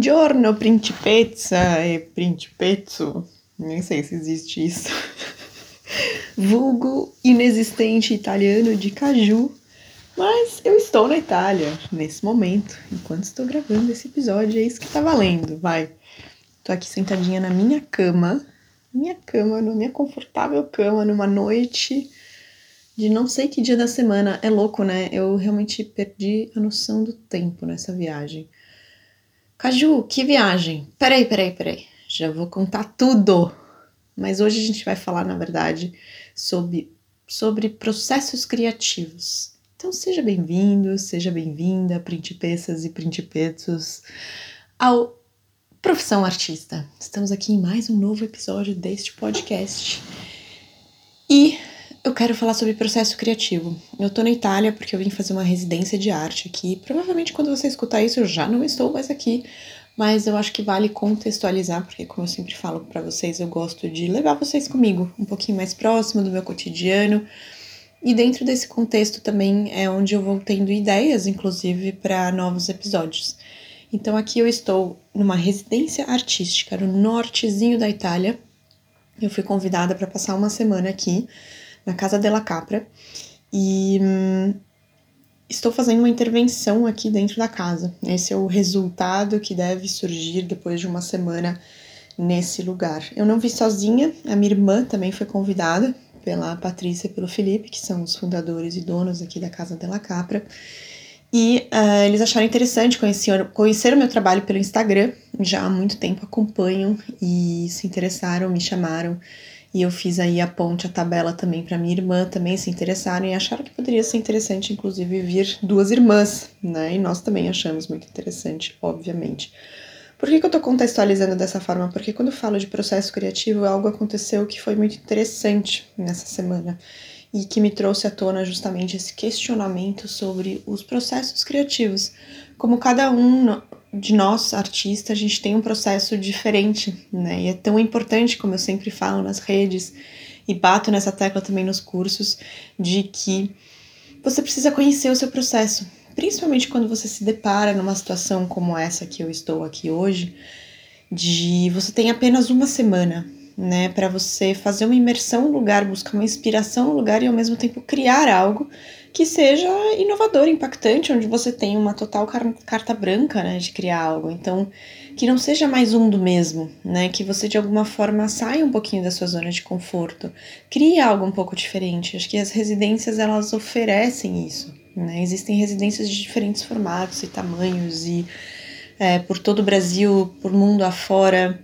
Buongiorno, principessa e principezzo. Nem sei se existe isso. Vulgo inexistente italiano de caju. Mas eu estou na Itália nesse momento, enquanto estou gravando esse episódio, é isso que tá valendo, vai. Tô aqui sentadinha na minha cama, minha cama, na minha confortável cama, numa noite de não sei que dia da semana. É louco, né? Eu realmente perdi a noção do tempo nessa viagem. Caju, que viagem! Peraí, peraí, peraí. Já vou contar tudo. Mas hoje a gente vai falar, na verdade, sobre, sobre processos criativos. Então seja bem-vindo, seja bem-vinda, principessas e principetos, ao Profissão Artista. Estamos aqui em mais um novo episódio deste podcast. E eu quero falar sobre processo criativo. Eu tô na Itália porque eu vim fazer uma residência de arte aqui. Provavelmente quando você escutar isso eu já não estou mais aqui, mas eu acho que vale contextualizar, porque como eu sempre falo para vocês, eu gosto de levar vocês comigo, um pouquinho mais próximo do meu cotidiano. E dentro desse contexto também é onde eu vou tendo ideias, inclusive, para novos episódios. Então aqui eu estou numa residência artística no nortezinho da Itália. Eu fui convidada para passar uma semana aqui na Casa della Capra e hum, estou fazendo uma intervenção aqui dentro da casa. Esse é o resultado que deve surgir depois de uma semana nesse lugar. Eu não vi sozinha, a minha irmã também foi convidada pela Patrícia e pelo Felipe, que são os fundadores e donos aqui da Casa della Capra. E uh, eles acharam interessante conhecer, conhecer o meu trabalho pelo Instagram, já há muito tempo acompanham e se interessaram, me chamaram e eu fiz aí a ponte, a tabela também para minha irmã também se interessaram e acharam que poderia ser interessante, inclusive, vir duas irmãs, né? E nós também achamos muito interessante, obviamente. Por que, que eu estou contextualizando dessa forma? Porque quando eu falo de processo criativo, algo aconteceu que foi muito interessante nessa semana e que me trouxe à tona justamente esse questionamento sobre os processos criativos. Como cada um de nós, artistas, a gente tem um processo diferente, né? E é tão importante, como eu sempre falo nas redes e bato nessa tecla também nos cursos, de que você precisa conhecer o seu processo, principalmente quando você se depara numa situação como essa que eu estou aqui hoje, de você tem apenas uma semana, né, para você fazer uma imersão no lugar, buscar uma inspiração no lugar e ao mesmo tempo criar algo que seja inovador, impactante, onde você tem uma total car carta branca, né, de criar algo. Então, que não seja mais um do mesmo, né, que você de alguma forma saia um pouquinho da sua zona de conforto, crie algo um pouco diferente. Acho que as residências elas oferecem isso, né? Existem residências de diferentes formatos e tamanhos e é, por todo o Brasil, por mundo afora.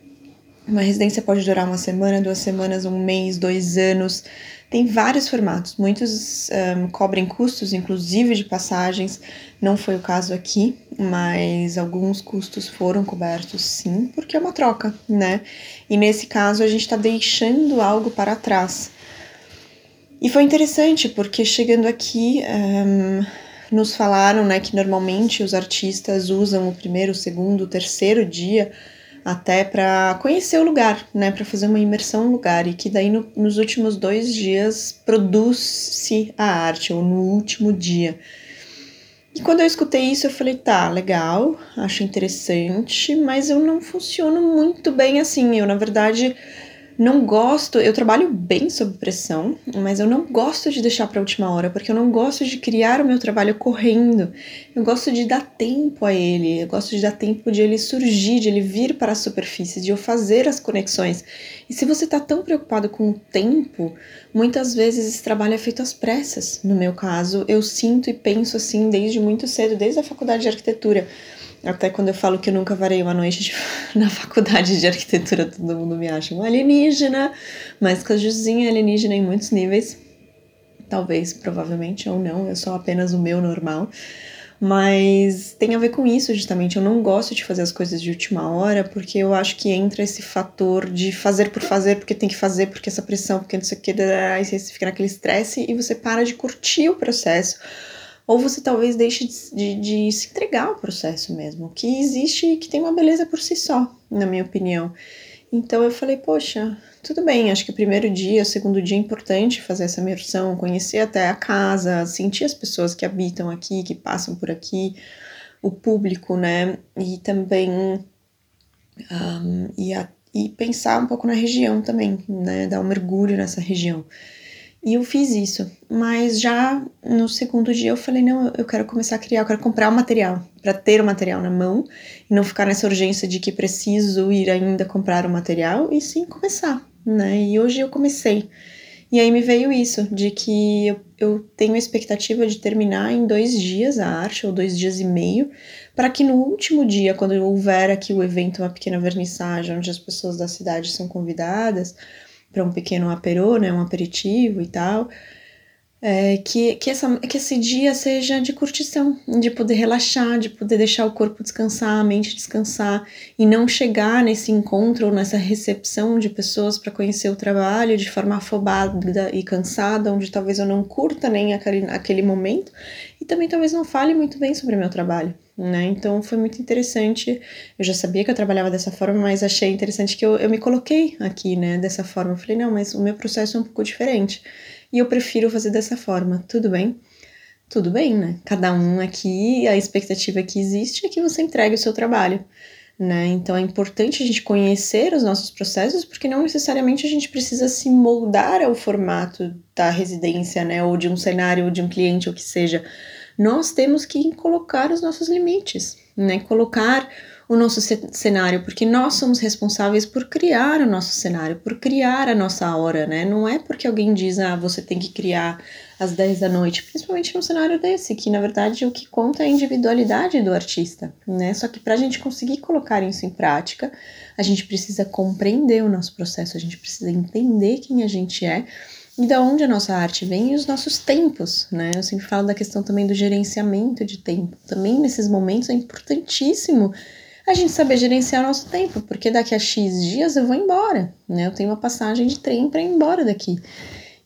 Uma residência pode durar uma semana, duas semanas, um mês, dois anos. Tem vários formatos, muitos um, cobrem custos, inclusive de passagens. Não foi o caso aqui, mas alguns custos foram cobertos sim, porque é uma troca, né? E nesse caso a gente está deixando algo para trás. E foi interessante, porque chegando aqui. Um, nos falaram né, que normalmente os artistas usam o primeiro, o segundo, o terceiro dia até para conhecer o lugar, né, para fazer uma imersão no lugar e que daí no, nos últimos dois dias produz-se a arte ou no último dia. E quando eu escutei isso, eu falei, tá, legal, acho interessante, mas eu não funciono muito bem assim. Eu, na verdade, não gosto, eu trabalho bem sob pressão, mas eu não gosto de deixar para a última hora, porque eu não gosto de criar o meu trabalho correndo. Eu gosto de dar tempo a ele, eu gosto de dar tempo de ele surgir, de ele vir para a superfície, de eu fazer as conexões. E se você está tão preocupado com o tempo, muitas vezes esse trabalho é feito às pressas. No meu caso, eu sinto e penso assim desde muito cedo, desde a faculdade de arquitetura. Até quando eu falo que eu nunca varei uma noite de, na faculdade de arquitetura, todo mundo me acha um alienígena, mas Cajuzinho é alienígena em muitos níveis. Talvez, provavelmente, ou não, eu sou apenas o meu normal. Mas tem a ver com isso, justamente. Eu não gosto de fazer as coisas de última hora, porque eu acho que entra esse fator de fazer por fazer, porque tem que fazer, porque essa pressão, porque não sei o que, aí você fica naquele estresse e você para de curtir o processo ou você talvez deixe de, de, de, se entregar ao processo mesmo, que existe e que tem uma beleza por si só, na minha opinião. Então eu falei, poxa, tudo bem, acho que o primeiro dia, o segundo dia é importante fazer essa imersão, conhecer até a casa, sentir as pessoas que habitam aqui, que passam por aqui, o público, né? E também um, e, a, e pensar um pouco na região também, né? Dar um mergulho nessa região. E eu fiz isso, mas já no segundo dia eu falei: não, eu quero começar a criar, eu quero comprar o material, para ter o material na mão e não ficar nessa urgência de que preciso ir ainda comprar o material e sim começar, né? E hoje eu comecei. E aí me veio isso, de que eu, eu tenho a expectativa de terminar em dois dias a arte, ou dois dias e meio, para que no último dia, quando houver aqui o evento, uma pequena vernissagem, onde as pessoas da cidade são convidadas para um pequeno aperô, né, um aperitivo e tal, é, que, que, essa, que esse dia seja de curtição, de poder relaxar, de poder deixar o corpo descansar, a mente descansar e não chegar nesse encontro nessa recepção de pessoas para conhecer o trabalho de forma afobada e cansada, onde talvez eu não curta nem aquele, aquele momento e também talvez não fale muito bem sobre o meu trabalho. Né? Então foi muito interessante. Eu já sabia que eu trabalhava dessa forma, mas achei interessante que eu, eu me coloquei aqui, né, dessa forma. Eu falei, não, mas o meu processo é um pouco diferente e eu prefiro fazer dessa forma, tudo bem? Tudo bem, né? Cada um aqui, a expectativa que existe é que você entregue o seu trabalho, né? Então é importante a gente conhecer os nossos processos, porque não necessariamente a gente precisa se moldar ao formato da residência, né? Ou de um cenário, ou de um cliente, ou que seja. Nós temos que colocar os nossos limites, né? Colocar o nosso cenário, porque nós somos responsáveis por criar o nosso cenário, por criar a nossa hora, né? Não é porque alguém diz, ah, você tem que criar às 10 da noite, principalmente num cenário desse, que na verdade o que conta é a individualidade do artista, né? Só que para a gente conseguir colocar isso em prática, a gente precisa compreender o nosso processo, a gente precisa entender quem a gente é e da onde a nossa arte vem e os nossos tempos, né? Eu sempre falo da questão também do gerenciamento de tempo. Também nesses momentos é importantíssimo a gente saber gerenciar o nosso tempo, porque daqui a X dias eu vou embora, né? Eu tenho uma passagem de trem para ir embora daqui.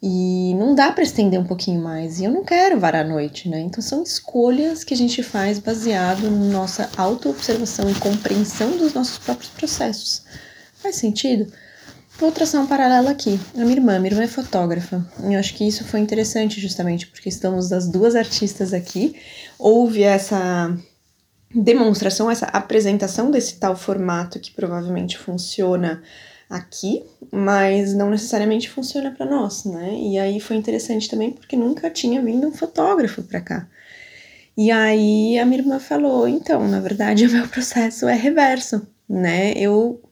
E não dá para estender um pouquinho mais. E eu não quero varar a noite, né? Então são escolhas que a gente faz baseado na nossa autoobservação e compreensão dos nossos próprios processos. Faz sentido? Vou traçar um paralelo aqui. A minha irmã, minha irmã é fotógrafa. Eu acho que isso foi interessante justamente porque estamos as duas artistas aqui. Houve essa demonstração, essa apresentação desse tal formato que provavelmente funciona aqui, mas não necessariamente funciona para nós, né? E aí foi interessante também porque nunca tinha vindo um fotógrafo para cá. E aí a minha irmã falou: então, na verdade, o meu processo é reverso, né? Eu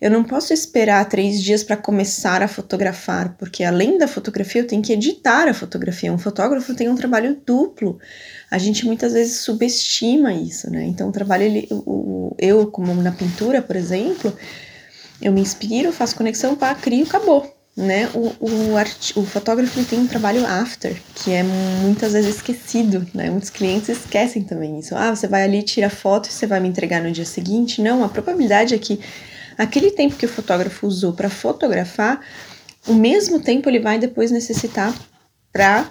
eu não posso esperar três dias para começar a fotografar, porque além da fotografia, eu tenho que editar a fotografia. Um fotógrafo tem um trabalho duplo. A gente muitas vezes subestima isso, né? Então, o trabalho, ele, o, eu, como na pintura, por exemplo, eu me inspiro, faço conexão, pá, crio, acabou. Né? O, o, art, o fotógrafo tem um trabalho after, que é muitas vezes esquecido, né? Muitos clientes esquecem também isso. Ah, você vai ali, tira foto e você vai me entregar no dia seguinte. Não, a probabilidade é que aquele tempo que o fotógrafo usou para fotografar, o mesmo tempo ele vai depois necessitar para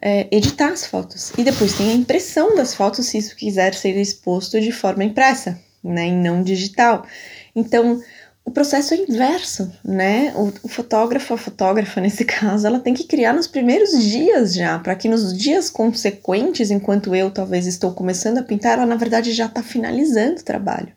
é, editar as fotos. E depois tem a impressão das fotos, se isso quiser ser exposto de forma impressa, né, e não digital. Então, o processo é inverso, né? O, o, fotógrafo, a fotógrafa, nesse caso, ela tem que criar nos primeiros dias já, para que nos dias consequentes, enquanto eu talvez estou começando a pintar, ela na verdade já está finalizando o trabalho.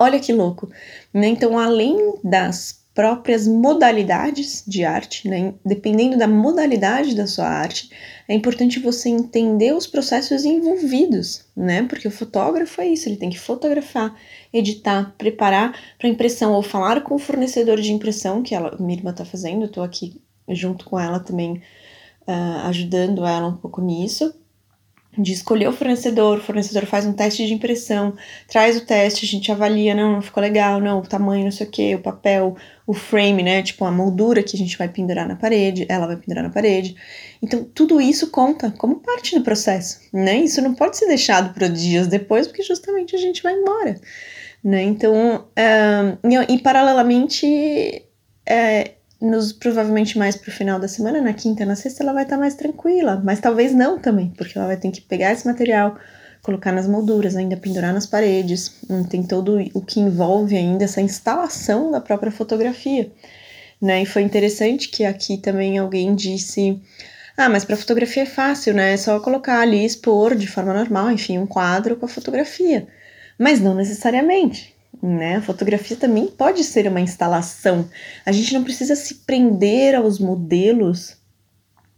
Olha que louco. Né? Então, além das próprias modalidades de arte, né? dependendo da modalidade da sua arte, é importante você entender os processos envolvidos, né? Porque o fotógrafo é isso, ele tem que fotografar, editar, preparar para impressão ou falar com o fornecedor de impressão que ela, irmã está fazendo, estou aqui junto com ela também, uh, ajudando ela um pouco nisso de escolher o fornecedor, o fornecedor faz um teste de impressão, traz o teste, a gente avalia, não, não ficou legal, não, o tamanho, não sei o que, o papel, o frame, né, tipo a moldura que a gente vai pendurar na parede, ela vai pendurar na parede. Então, tudo isso conta como parte do processo, né, isso não pode ser deixado para dias depois, porque justamente a gente vai embora, né, então, e, e, paralelamente, é, nos provavelmente mais pro final da semana, na quinta, na sexta, ela vai estar tá mais tranquila, mas talvez não também, porque ela vai ter que pegar esse material, colocar nas molduras, ainda pendurar nas paredes, hum, tem todo o que envolve ainda essa instalação da própria fotografia, né? E foi interessante que aqui também alguém disse: "Ah, mas para fotografia é fácil, né? É só colocar ali expor de forma normal, enfim, um quadro com a fotografia". Mas não necessariamente, né? A fotografia também pode ser uma instalação. A gente não precisa se prender aos modelos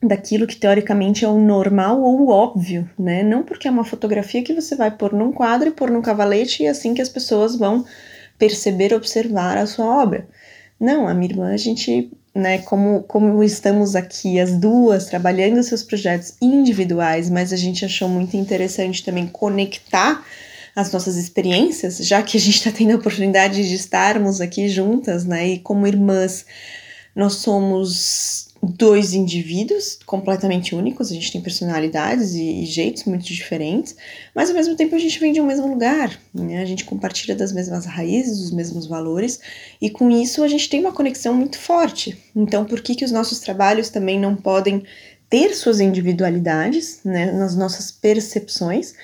daquilo que teoricamente é o normal ou o óbvio, né? Não porque é uma fotografia que você vai pôr num quadro e pôr num cavalete e é assim que as pessoas vão perceber, observar a sua obra. Não, a minha irmã, a gente, né, como, como estamos aqui as duas trabalhando seus projetos individuais, mas a gente achou muito interessante também conectar as nossas experiências, já que a gente está tendo a oportunidade de estarmos aqui juntas, né, e como irmãs, nós somos dois indivíduos completamente únicos, a gente tem personalidades e, e, jeitos muito diferentes, mas ao mesmo tempo a gente vem de um mesmo lugar, né? a gente compartilha das mesmas raízes, dos mesmos valores, e com isso a gente tem uma conexão muito forte. Então, por que, que os nossos trabalhos também não podem ter suas individualidades, né, nas nossas percepções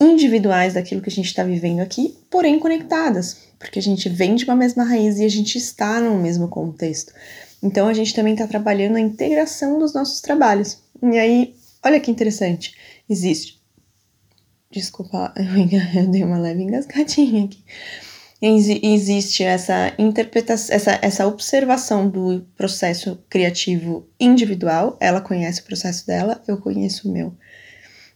individuais daquilo que a gente está vivendo aqui, porém conectadas, porque a gente vem de uma mesma raiz e a gente está no mesmo contexto. Então a gente também está trabalhando a integração dos nossos trabalhos. E aí, olha que interessante, existe. Desculpa, eu dei uma leve engasgadinha aqui. Existe essa interpretação, essa, essa observação do processo criativo individual. Ela conhece o processo dela, eu conheço o meu.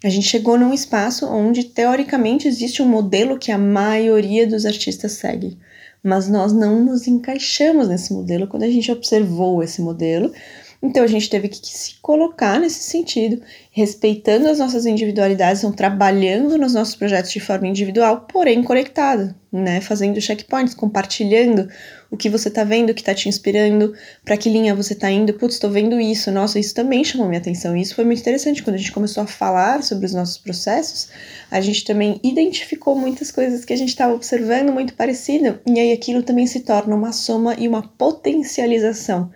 A gente chegou num espaço onde, teoricamente, existe um modelo que a maioria dos artistas segue mas nós não nos encaixamos nesse modelo quando a gente observou esse modelo. Então a gente teve que se colocar nesse sentido, respeitando as nossas individualidades, então trabalhando nos nossos projetos de forma individual, porém conectada, né? Fazendo checkpoints, compartilhando o que você tá vendo, o que tá te inspirando, para que linha você tá indo. Putz, tô vendo isso, nossa, isso também chamou minha atenção. Isso foi muito interessante quando a gente começou a falar sobre os nossos processos. A gente também identificou muitas coisas que a gente estava observando muito parecida, e aí aquilo também se torna uma soma e uma potencialização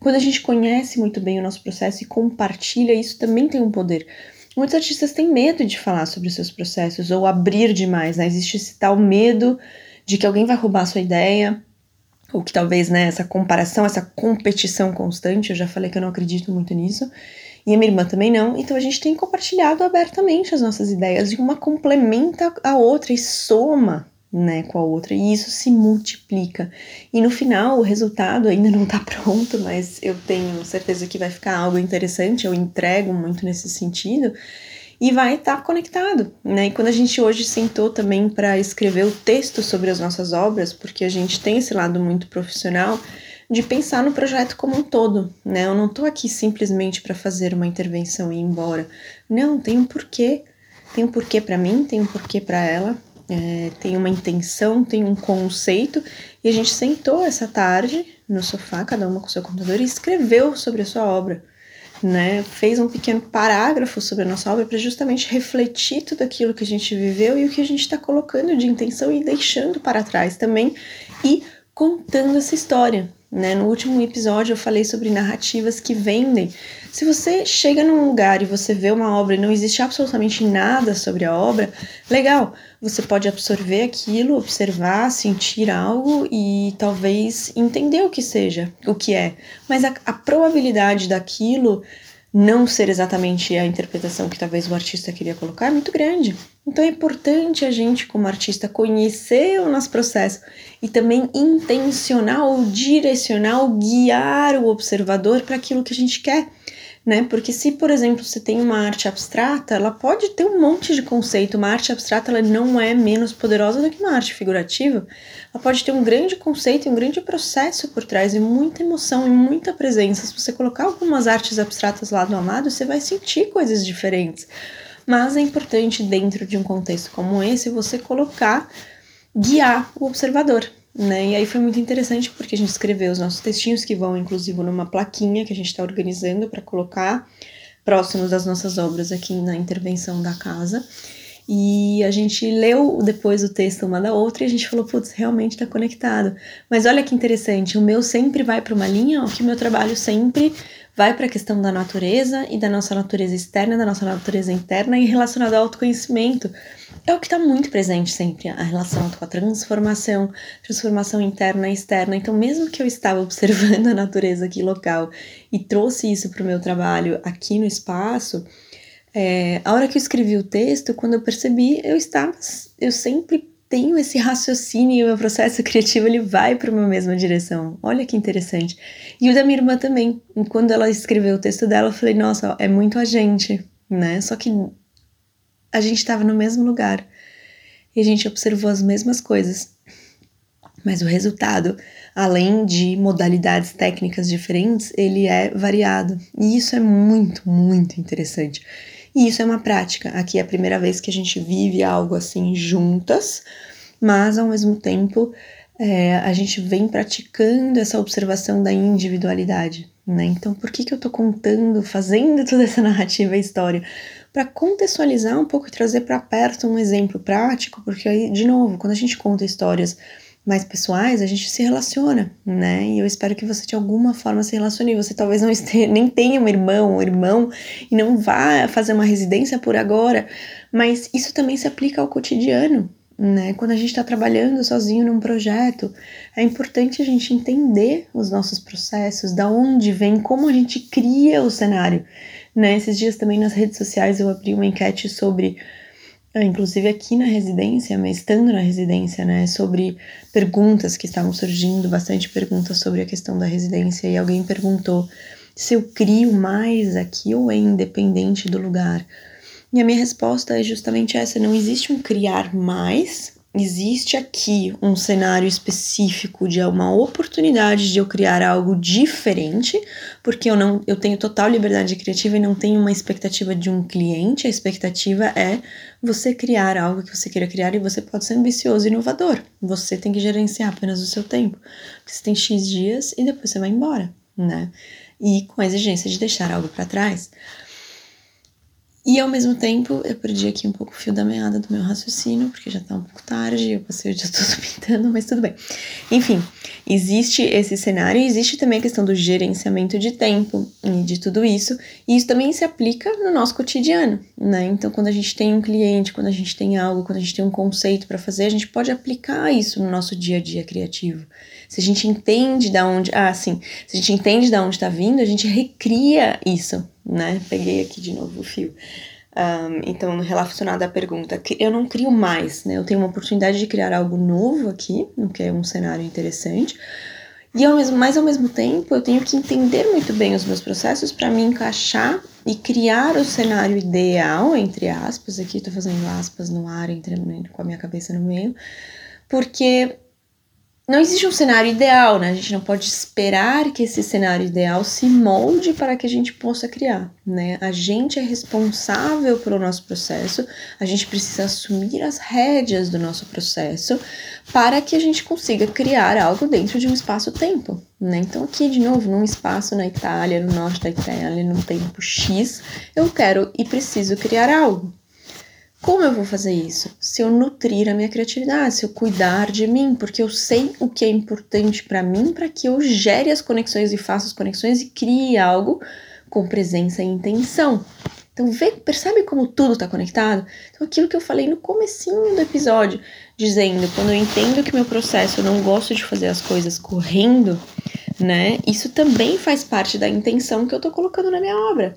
quando a gente conhece muito bem o nosso processo e compartilha, isso também tem um poder. Muitos artistas têm medo de falar sobre os seus processos ou abrir demais, né? Existe esse tal medo de que alguém vai roubar a sua ideia, ou que talvez, né, essa comparação, essa competição constante, eu já falei que eu não acredito muito nisso, e a minha irmã também não, então a gente tem compartilhado abertamente as nossas ideias, e uma complementa a outra e soma né, com a outra, e isso se multiplica. E no final, o resultado ainda não está pronto, mas eu tenho certeza que vai ficar algo interessante, eu entrego muito nesse sentido, e vai estar tá conectado, né? E quando a gente hoje sentou também para escrever o texto sobre as nossas obras, porque a gente tem esse lado muito profissional, de pensar no projeto como um todo, né? Eu não estou aqui simplesmente para fazer uma intervenção e ir embora. Não, tem um porquê. Tem um porquê para mim, tem um porquê para ela, é, tem uma intenção, tem um conceito, e a gente sentou essa tarde no sofá, cada uma com seu computador, e escreveu sobre a sua obra. Né, fez um pequeno parágrafo sobre a nossa obra para justamente refletir tudo aquilo que a gente viveu e o que a gente está colocando de intenção e deixando para trás também e contando essa história. Né? No último episódio eu falei sobre narrativas que vendem. Se você chega num lugar e você vê uma obra e não existe absolutamente nada sobre a obra, legal, você pode absorver aquilo, observar, sentir algo e talvez entender o que seja, o que é. Mas a, a probabilidade daquilo não ser exatamente a interpretação que talvez o artista queria colocar é muito grande. Então é importante a gente, como artista, conhecer o nosso processo e também intencionar ou direcionar ou guiar o observador para aquilo que a gente quer né? Porque se, por exemplo, você tem uma arte abstrata, ela pode ter um monte de conceito. Uma arte abstrata ela não é menos poderosa do que uma arte figurativa. Ela pode ter um grande conceito e um grande processo por trás, e muita emoção e muita presença. Se você colocar algumas artes abstratas lá do amado, você vai sentir coisas diferentes. Mas é importante, dentro de um contexto como esse, você colocar, guiar o observador. Né? E aí foi muito interessante porque a gente escreveu os nossos textinhos que vão inclusive numa plaquinha que a gente está organizando para colocar próximos das nossas obras aqui na intervenção da casa. E a gente leu depois o texto uma da outra e a gente falou, putz, realmente está conectado. Mas olha que interessante, o meu sempre vai para uma linha, o que o meu trabalho sempre vai para a questão da natureza e da nossa natureza externa, da nossa natureza interna e relacionado ao autoconhecimento é o que está muito presente sempre, a relação com a transformação, transformação interna e externa. Então, mesmo que eu estava observando a natureza aqui local e trouxe isso para o meu trabalho aqui no espaço, é, a hora que eu escrevi o texto, quando eu percebi, eu estava, eu sempre tenho esse raciocínio e o meu processo criativo ele vai para uma mesma direção. Olha que interessante. E o da minha irmã também. Quando ela escreveu o texto dela, eu falei, nossa, é muito a gente, né? Só que a gente estava no mesmo lugar e a gente observou as mesmas coisas. Mas o resultado, além de modalidades técnicas diferentes, ele é variado. E isso é muito, muito interessante. E isso é uma prática. Aqui é a primeira vez que a gente vive algo assim juntas, mas ao mesmo tempo é, a gente vem praticando essa observação da individualidade. Né? Então, por que, que eu tô contando, fazendo toda essa narrativa e história? Para contextualizar um pouco e trazer para perto um exemplo prático, porque aí, de novo, quando a gente conta histórias mais pessoais, a gente se relaciona, né? E eu espero que você de alguma forma se relacione. Você talvez não esteja, nem tenha um irmão, um irmão e não vá fazer uma residência por agora, mas isso também se aplica ao cotidiano, né? Quando a gente está trabalhando sozinho num projeto, é importante a gente entender os nossos processos, da onde vem, como a gente cria o cenário, né? Esses dias também nas redes sociais eu abri uma enquete sobre inclusive aqui na residência, mas estando na residência, né, sobre perguntas que estavam surgindo, bastante perguntas sobre a questão da residência, e alguém perguntou se eu crio mais aqui ou é independente do lugar. E a minha resposta é justamente essa: não existe um criar mais, existe aqui um cenário específico de uma oportunidade de eu criar algo diferente, porque eu não eu tenho total liberdade criativa e não tenho uma expectativa de um cliente, a expectativa é você criar algo que você queira criar e você pode ser ambicioso e inovador. Você tem que gerenciar apenas o seu tempo. Você tem X dias e depois você vai embora, né? E com a exigência de deixar algo para trás. E ao mesmo tempo, eu perdi aqui um pouco o fio da meada do meu raciocínio, porque já tá um pouco tarde, eu passei o dia todo pintando, mas tudo bem. Enfim, existe esse cenário existe também a questão do gerenciamento de tempo e de tudo isso, e isso também se aplica no nosso cotidiano, né? Então, quando a gente tem um cliente, quando a gente tem algo, quando a gente tem um conceito para fazer, a gente pode aplicar isso no nosso dia a dia criativo. Se a gente entende da onde, ah, sim, se a gente entende da onde está vindo, a gente recria isso né? Peguei aqui de novo o fio. Um, então, relacionado à pergunta, eu não crio mais, né? Eu tenho uma oportunidade de criar algo novo aqui, que é um cenário interessante. E ao mesmo, mas ao mesmo tempo, eu tenho que entender muito bem os meus processos para me encaixar e criar o cenário ideal, entre aspas, aqui estou fazendo aspas no ar, entre, com a minha cabeça no meio, porque não existe um cenário ideal, né? A gente não pode esperar que esse cenário ideal se molde para que a gente possa criar, né? A gente é responsável pelo nosso processo, a gente precisa assumir as rédeas do nosso processo para que a gente consiga criar algo dentro de um espaço-tempo, né? Então, aqui de novo, num espaço na Itália, no norte da Itália, num tempo X, eu quero e preciso criar algo. Como eu vou fazer isso? Se eu nutrir a minha criatividade, se eu cuidar de mim, porque eu sei o que é importante para mim para que eu gere as conexões e faça as conexões e crie algo com presença e intenção. Então, vê, percebe como tudo está conectado? Então, aquilo que eu falei no comecinho do episódio, dizendo, quando eu entendo que meu processo, eu não gosto de fazer as coisas correndo, né? Isso também faz parte da intenção que eu tô colocando na minha obra.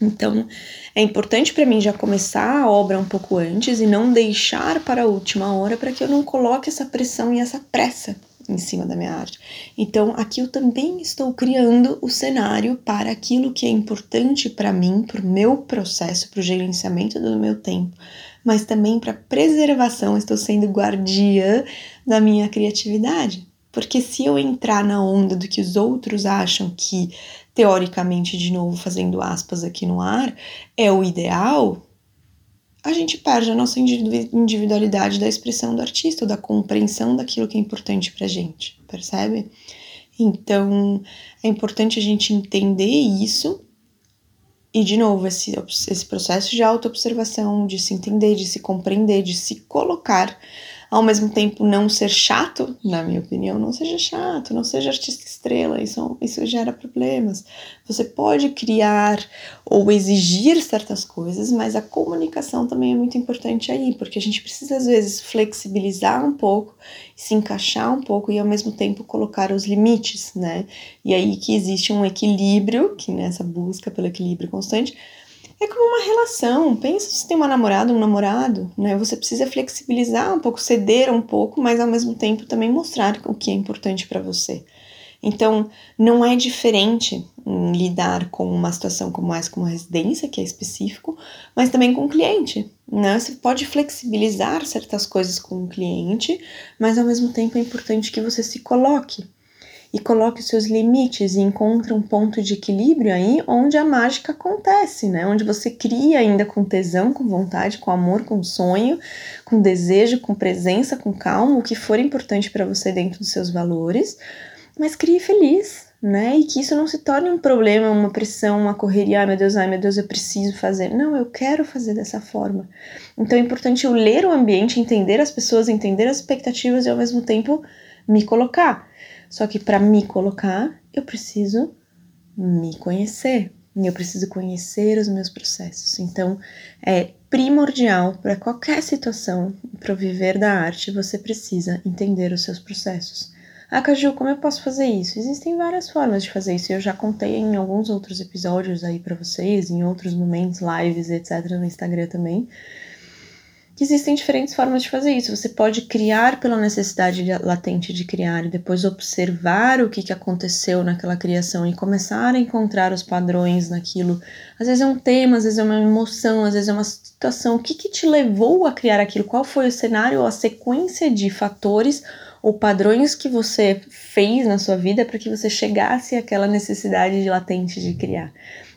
Então, é importante para mim já começar a obra um pouco antes e não deixar para a última hora para que eu não coloque essa pressão e essa pressa em cima da minha arte. Então, aqui eu também estou criando o cenário para aquilo que é importante para mim, para o meu processo, para o gerenciamento do meu tempo, mas também para preservação, estou sendo guardiã da minha criatividade. Porque se eu entrar na onda do que os outros acham que teoricamente, de novo, fazendo aspas aqui no ar, é o ideal, a gente perde a nossa individualidade da expressão do artista, da compreensão daquilo que é importante pra gente, percebe? Então, é importante a gente entender isso e, de novo, esse, esse processo de autoobservação, de se entender, de se compreender, de se colocar ao mesmo tempo não ser chato, na minha opinião, não seja chato, não seja artista estrela, isso, isso gera problemas. Você pode criar ou exigir certas coisas, mas a comunicação também é muito importante aí, porque a gente precisa às vezes flexibilizar um pouco, se encaixar um pouco e ao mesmo tempo colocar os limites, né? E aí que existe um equilíbrio, que nessa busca pelo equilíbrio constante, É como uma relação. Pensa se tem uma namorada, um namorado, né? Você precisa flexibilizar um pouco, ceder um pouco, mas ao mesmo tempo também mostrar o que é importante para você. Então, não é diferente lidar com uma situação como essa, com uma residência, que é específico, mas também com o cliente, né? Você pode flexibilizar certas coisas com o cliente, mas ao mesmo tempo é importante que você se coloque e coloque os seus limites e encontre um ponto de equilíbrio aí onde a mágica acontece, né? Onde você cria ainda com tesão, com vontade, com amor, com sonho, com desejo, com presença, com calma, o que for importante para você dentro dos seus valores, mas crie feliz, né? E que isso não se torne um problema, uma pressão, uma correria, ai meu Deus, ai meu Deus, eu preciso fazer. Não, eu quero fazer dessa forma. Então é importante eu ler o ambiente, entender as pessoas, entender as expectativas e ao mesmo tempo me colocar. Só que para me colocar, eu preciso me conhecer. Eu preciso conhecer os meus processos. Então, é primordial para qualquer situação, para viver da arte, você precisa entender os seus processos. Ah, Caju, como eu posso fazer isso? Existem várias formas de fazer isso. Eu já contei em alguns outros episódios aí para vocês, em outros momentos, lives, etc, no Instagram também que existem diferentes formas de fazer isso. Você pode criar pela necessidade latente de criar e depois observar o que, que aconteceu naquela criação e começar a encontrar os padrões naquilo. Às vezes é um tema, às vezes é uma emoção, às vezes é uma situação. O que, que te levou a criar aquilo? Qual foi o cenário ou a sequência de fatores ou padrões que você fez na sua vida para que você chegasse àquela necessidade de latente de criar?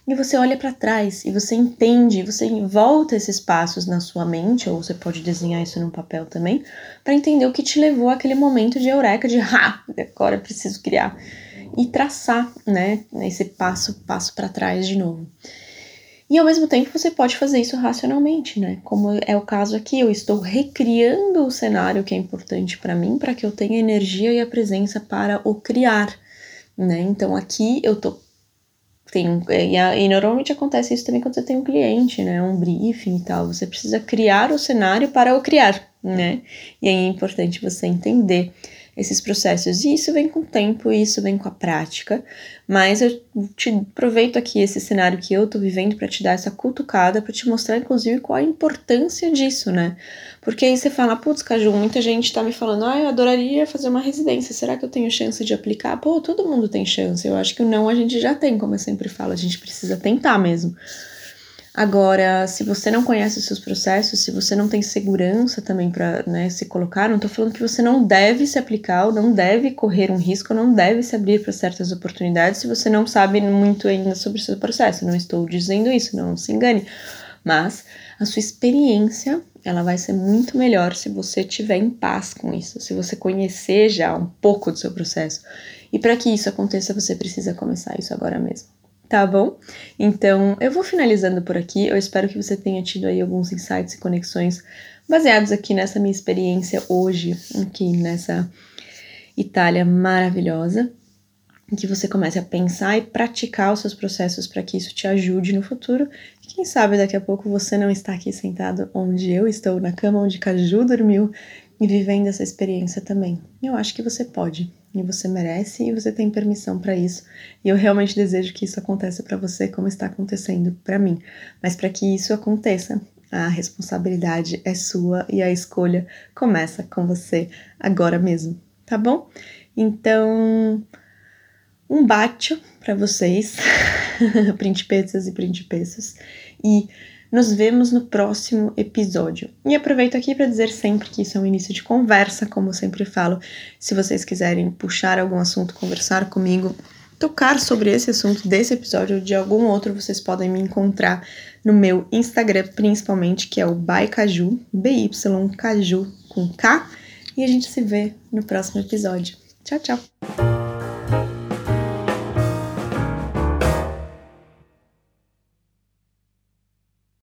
E você olha para trás e você entende, você volta esses passos na sua mente, ou você pode desenhar isso no papel também, para entender o que te levou àquele momento de eureka, de ha, agora preciso criar e traçar, né, esse passo, passo para trás de novo. E ao mesmo tempo você pode fazer isso racionalmente, né? Como é o caso aqui, eu estou recriando o cenário que é importante para mim, para que eu tenha energia e a presença para o criar, né? Então aqui eu tô tem, e, e, normalmente acontece isso também quando você tem um cliente, né? Um briefing e tal. Você precisa criar o cenário para o criar, né? E aí é importante você entender esses processos. E isso vem com o tempo, isso vem com a prática. Mas eu te aproveito aqui esse cenário que eu tô vivendo para te dar essa cutucada, para te mostrar, inclusive, qual a importância disso, né? Porque aí você fala, putz, Caju, muita gente tá me falando, ah, eu adoraria fazer uma residência, será que eu tenho chance de aplicar? Pô, todo mundo tem chance. Eu acho que não a gente já tem, como eu sempre falo, a gente precisa tentar mesmo. Agora, se você não conhece os seus processos, se você não tem segurança também para né, se colocar, não estou falando que você não deve se aplicar, ou não deve correr um risco, ou não deve se abrir para certas oportunidades se você não sabe muito ainda sobre o seu processo. Não estou dizendo isso, não se engane. Mas a sua experiência ela vai ser muito melhor se você estiver em paz com isso, se você conhecer já um pouco do seu processo. E para que isso aconteça, você precisa começar isso agora mesmo tá bom? Então, eu vou finalizando por aqui. Eu espero que você tenha tido aí alguns insights e conexões baseados aqui nessa minha experiência hoje, aqui nessa Itália maravilhosa. Que você comece a pensar e praticar os seus processos para que isso te ajude no futuro. E quem sabe daqui a pouco você não está aqui sentado onde eu estou, na cama onde Caju dormiu, e vivendo essa experiência também. Eu acho que você pode. E você merece e você tem permissão para isso. E eu realmente desejo que isso aconteça para você como está acontecendo para mim. Mas para que isso aconteça, a responsabilidade é sua e a escolha começa com você agora mesmo, tá bom? Então, um bate para vocês, principesas e principessos, e nos vemos no próximo episódio. E aproveito aqui para dizer sempre que isso é um início de conversa, como eu sempre falo. Se vocês quiserem puxar algum assunto, conversar comigo, tocar sobre esse assunto desse episódio ou de algum outro, vocês podem me encontrar no meu Instagram, principalmente, que é o Baicaju, B-Y Caju com K. E a gente se vê no próximo episódio. Tchau, tchau!